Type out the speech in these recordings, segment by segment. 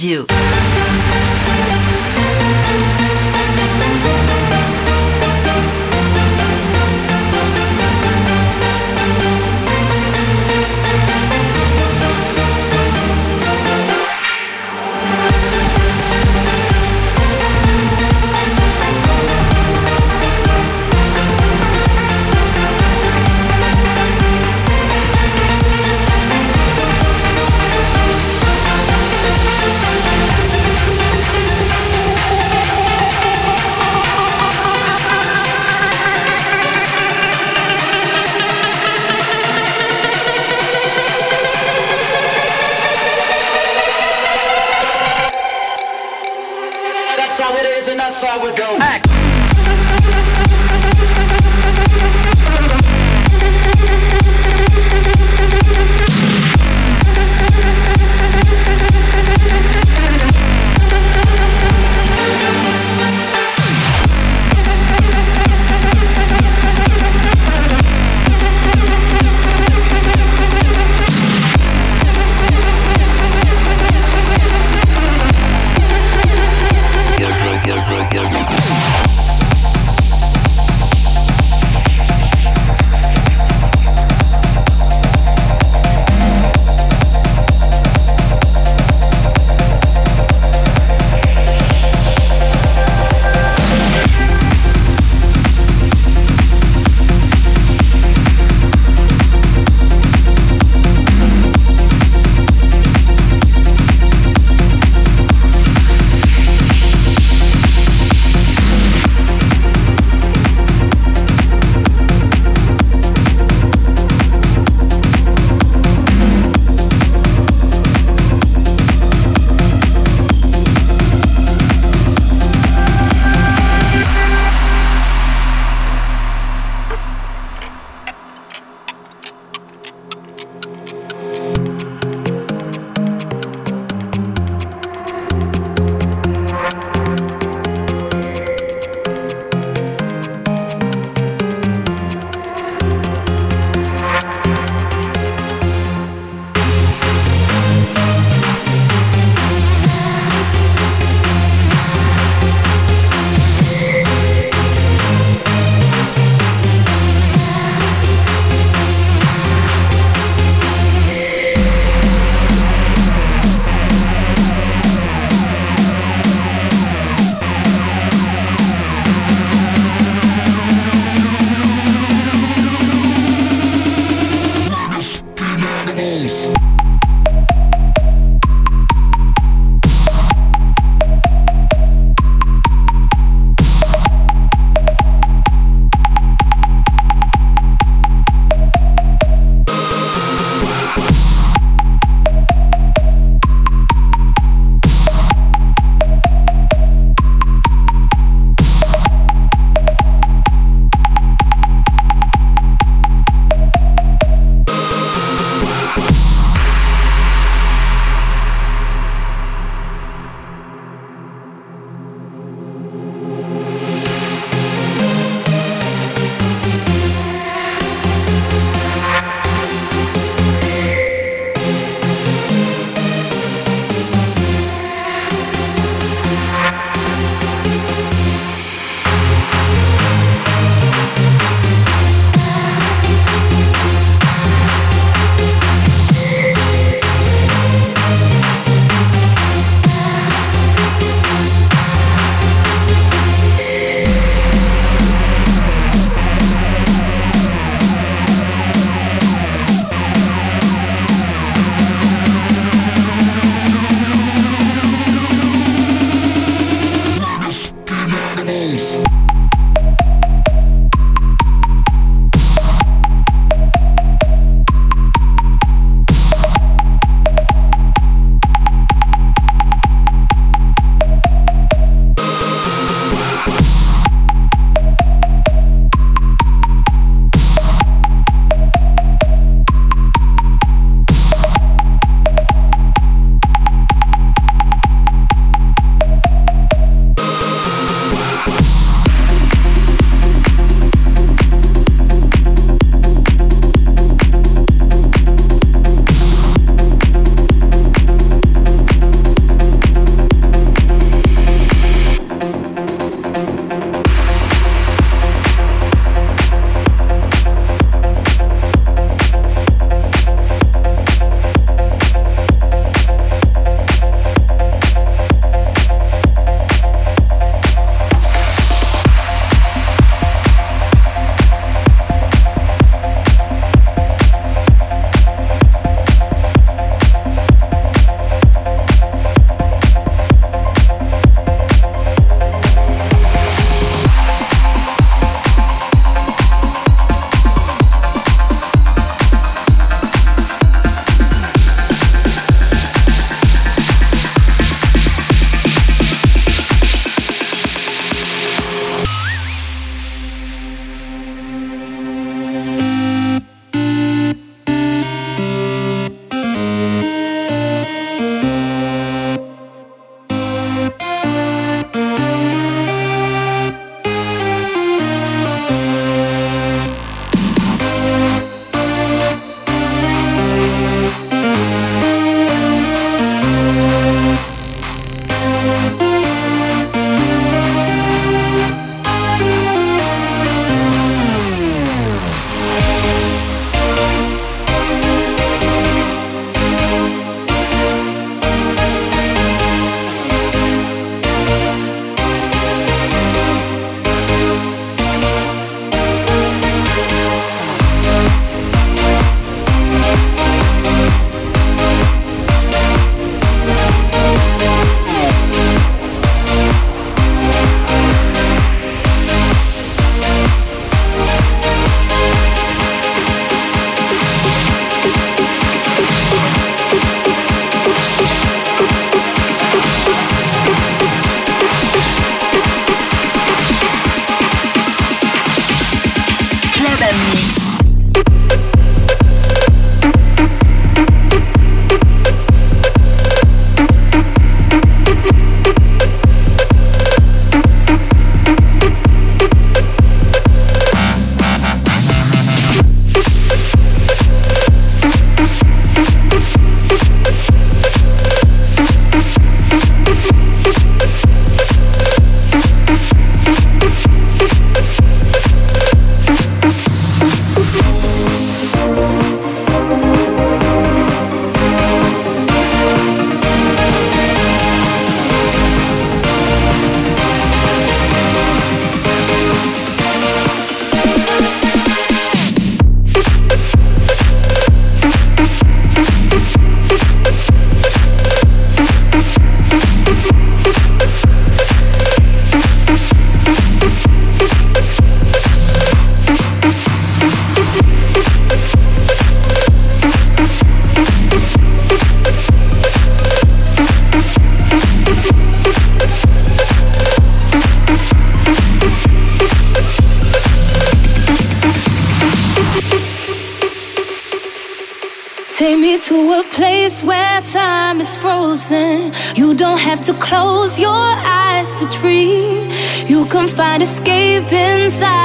Radio.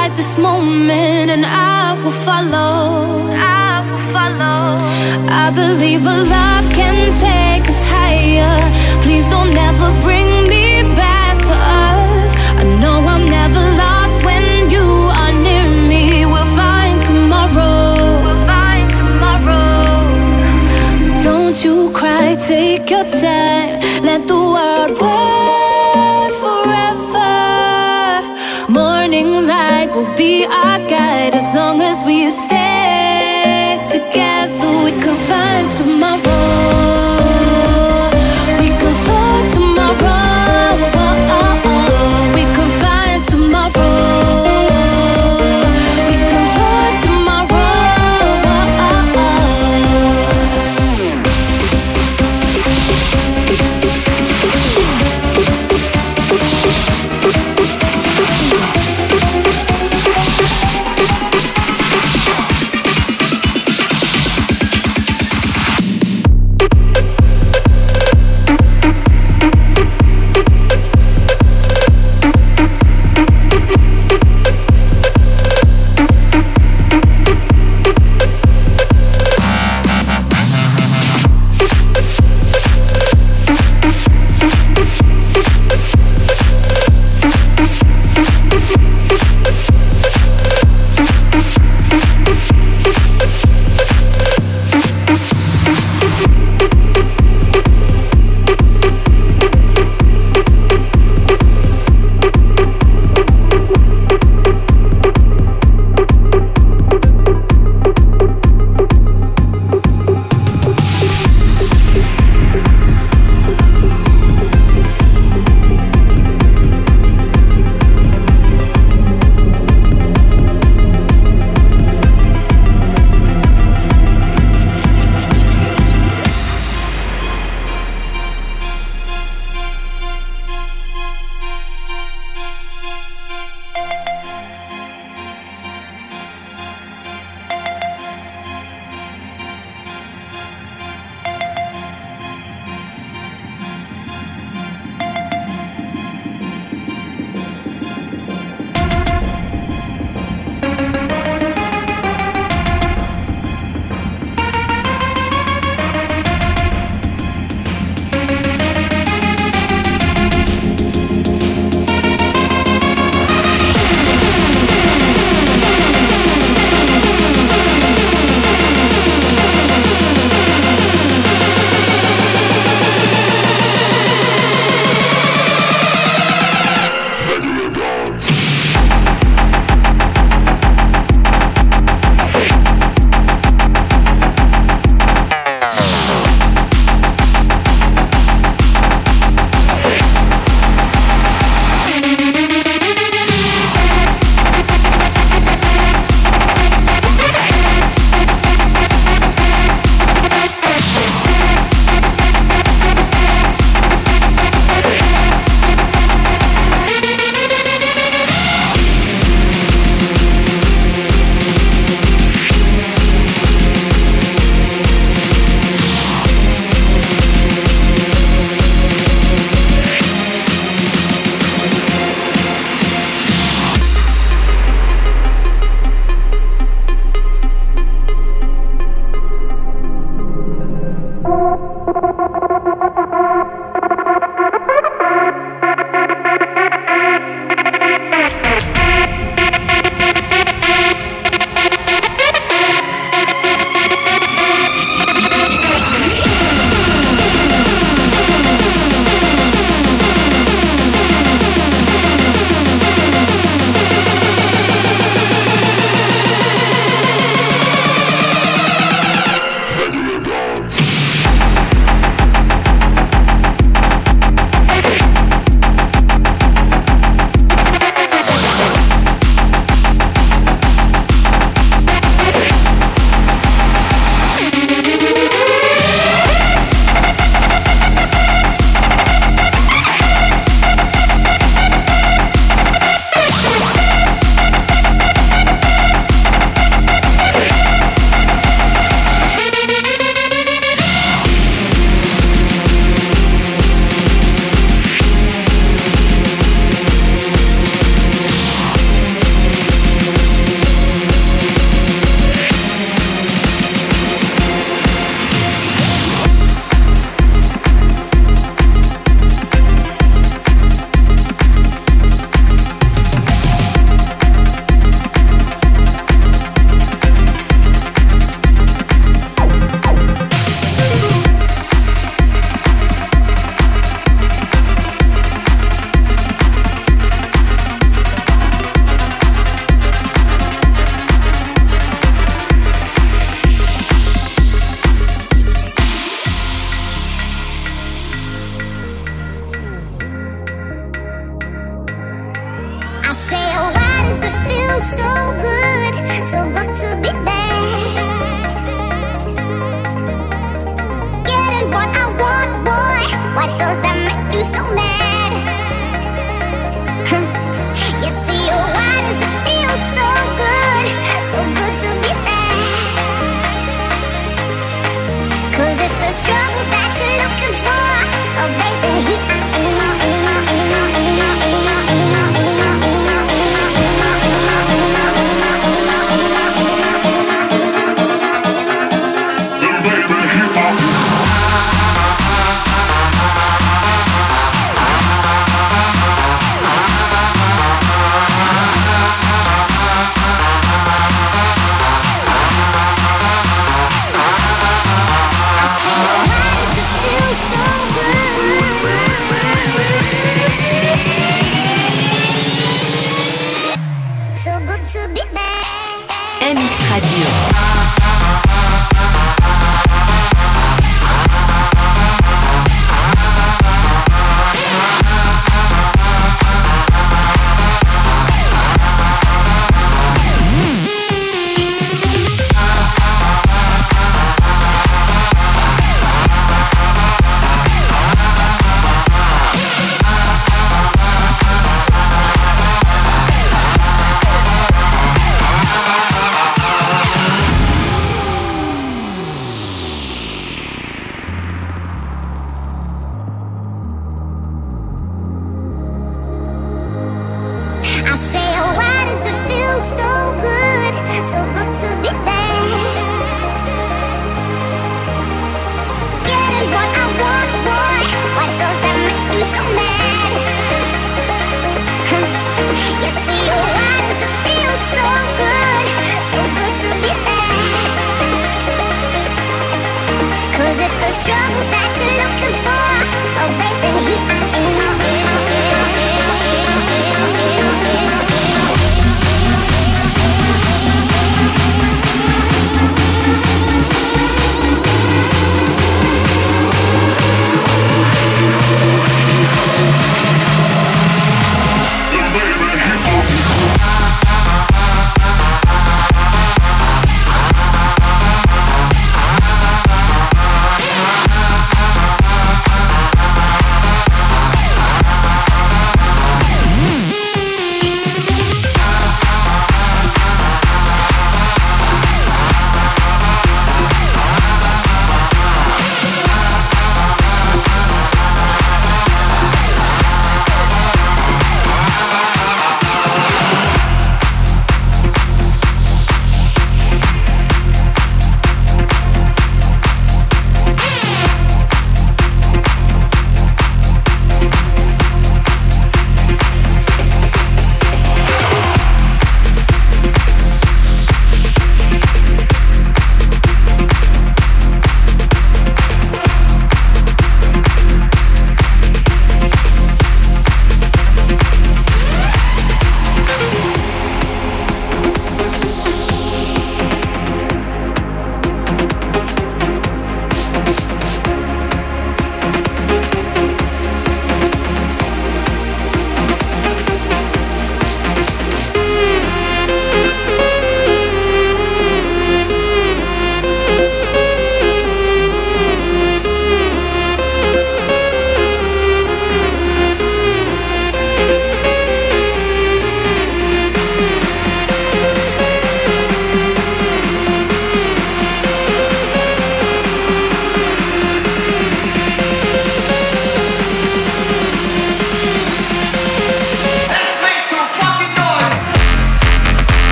Inside this moment, and I will follow. I will follow. I believe a love can take us higher. Please don't ever bring me back to earth. I know I'm never lost when you are near me. We'll find tomorrow. We'll find tomorrow. Don't you cry, take your time. Let the world wait be our guide as long as we stay together. We could find tomorrow.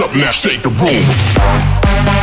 Up now, shake the room.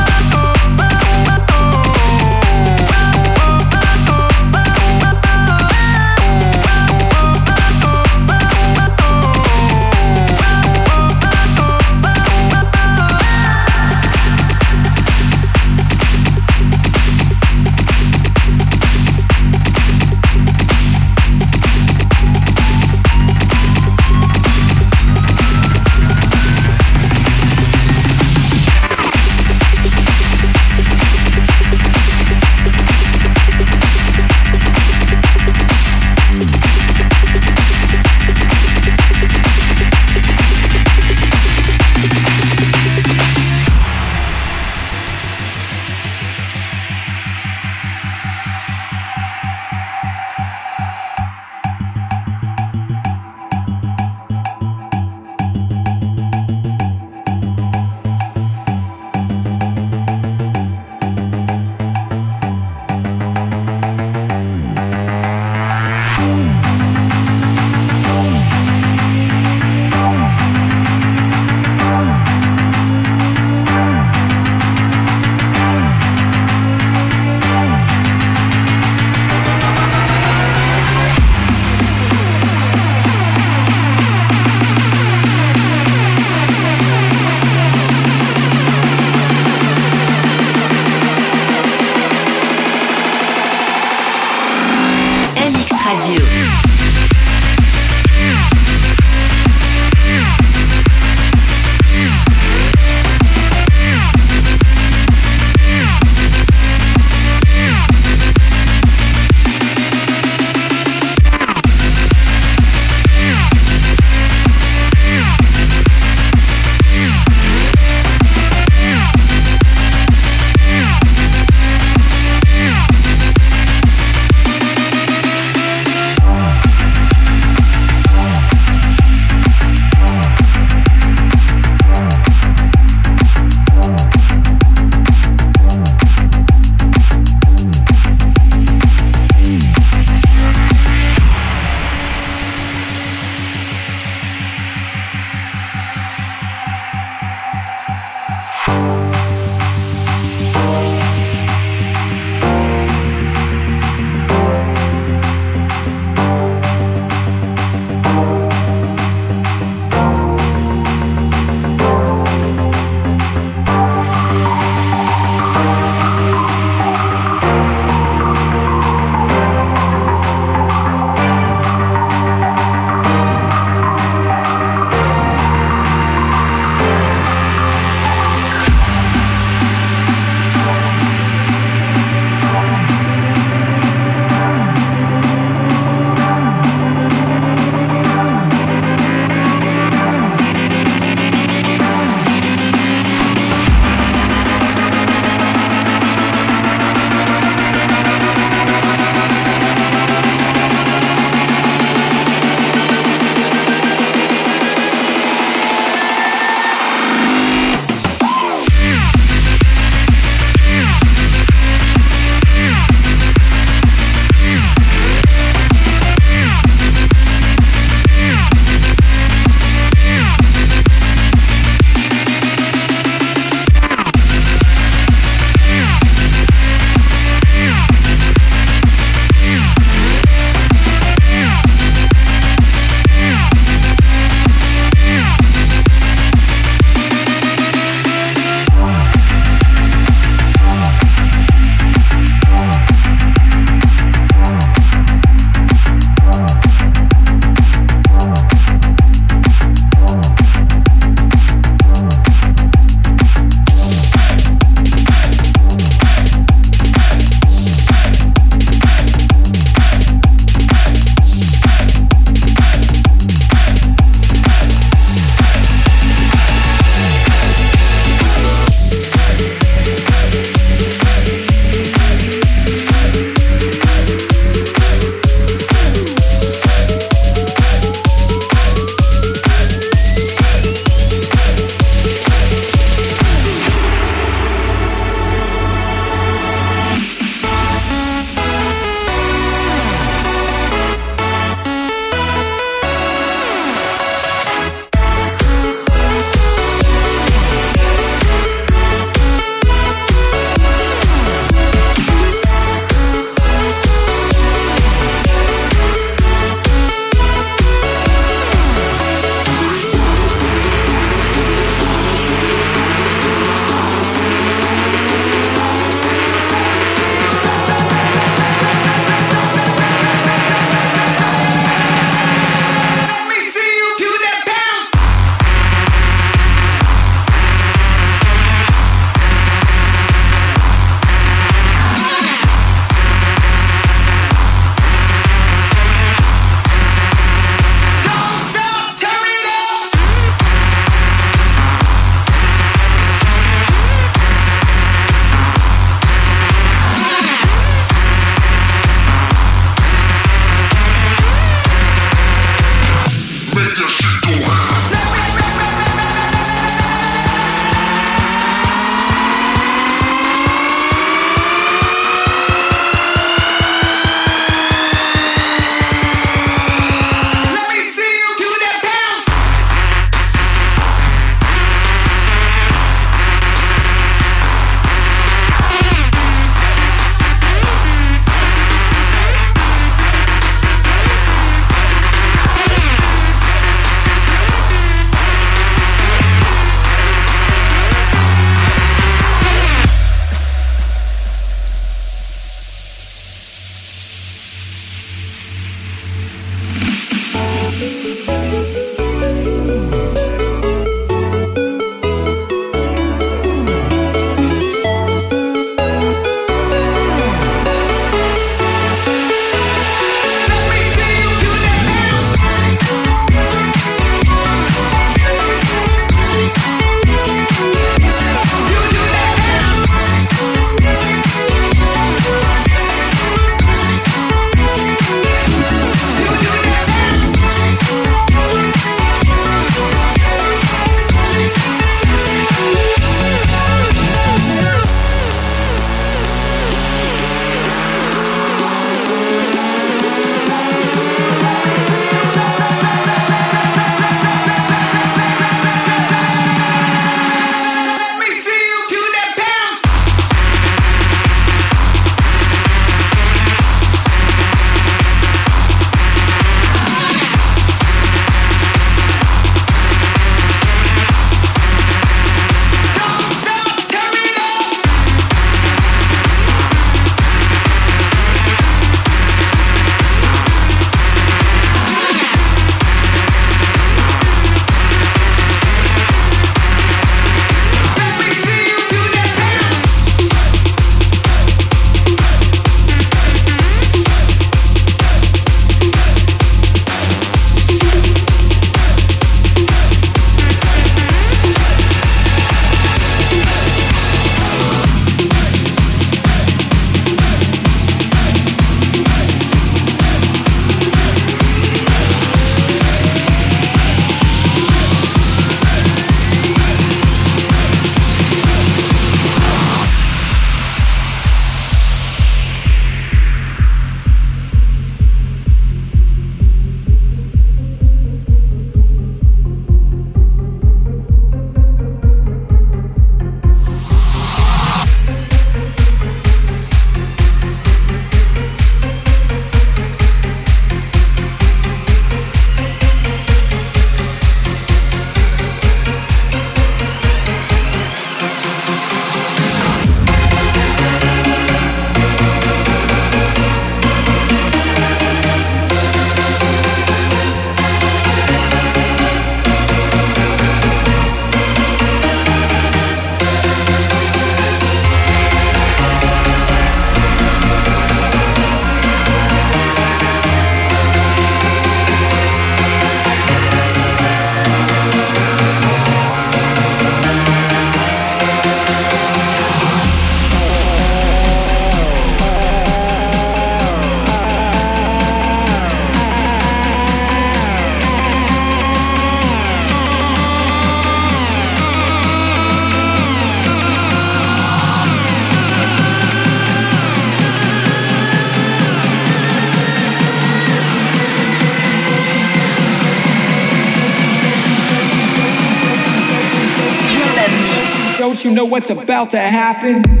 Know what's about to happen?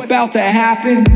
About to happen.